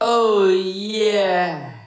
Oh yeah!